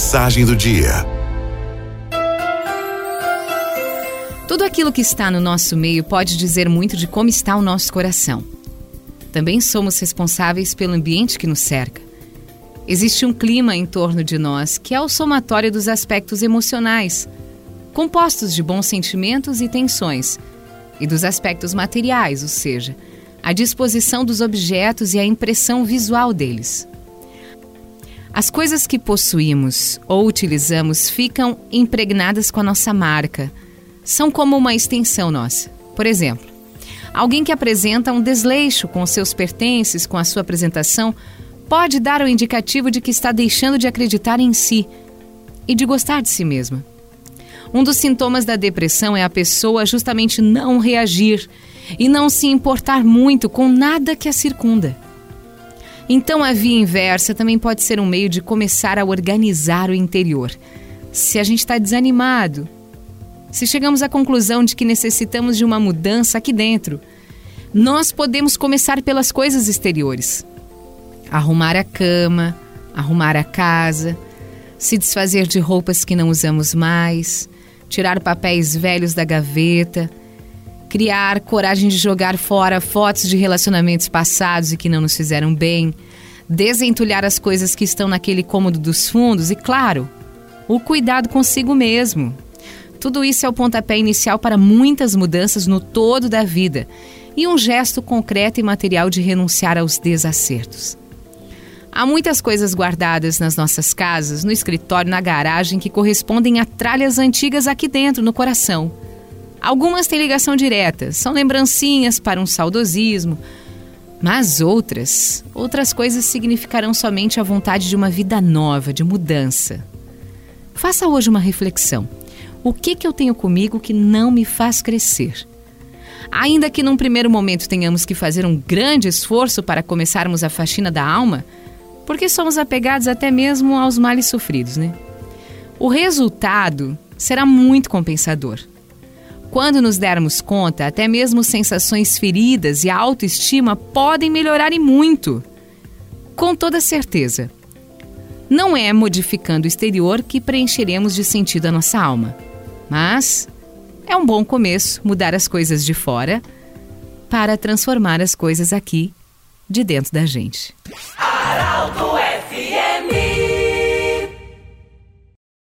Mensagem do dia. Tudo aquilo que está no nosso meio pode dizer muito de como está o nosso coração. Também somos responsáveis pelo ambiente que nos cerca. Existe um clima em torno de nós que é o somatório dos aspectos emocionais, compostos de bons sentimentos e tensões, e dos aspectos materiais, ou seja, a disposição dos objetos e a impressão visual deles. As coisas que possuímos ou utilizamos ficam impregnadas com a nossa marca. São como uma extensão nossa. Por exemplo, alguém que apresenta um desleixo com seus pertences, com a sua apresentação, pode dar o indicativo de que está deixando de acreditar em si e de gostar de si mesma. Um dos sintomas da depressão é a pessoa justamente não reagir e não se importar muito com nada que a circunda. Então, a via inversa também pode ser um meio de começar a organizar o interior. Se a gente está desanimado, se chegamos à conclusão de que necessitamos de uma mudança aqui dentro, nós podemos começar pelas coisas exteriores. Arrumar a cama, arrumar a casa, se desfazer de roupas que não usamos mais, tirar papéis velhos da gaveta, criar coragem de jogar fora fotos de relacionamentos passados e que não nos fizeram bem, desentulhar as coisas que estão naquele cômodo dos fundos e, claro, o cuidado consigo mesmo. Tudo isso é o pontapé inicial para muitas mudanças no todo da vida e um gesto concreto e material de renunciar aos desacertos. Há muitas coisas guardadas nas nossas casas, no escritório, na garagem, que correspondem a tralhas antigas aqui dentro, no coração. Algumas têm ligação direta, são lembrancinhas para um saudosismo, mas outras, outras coisas significarão somente a vontade de uma vida nova, de mudança. Faça hoje uma reflexão. O que, que eu tenho comigo que não me faz crescer? Ainda que num primeiro momento tenhamos que fazer um grande esforço para começarmos a faxina da alma, porque somos apegados até mesmo aos males sofridos, né? O resultado será muito compensador. Quando nos dermos conta, até mesmo sensações feridas e a autoestima podem melhorar e muito. Com toda certeza. Não é modificando o exterior que preencheremos de sentido a nossa alma. Mas é um bom começo mudar as coisas de fora para transformar as coisas aqui de dentro da gente. Aralto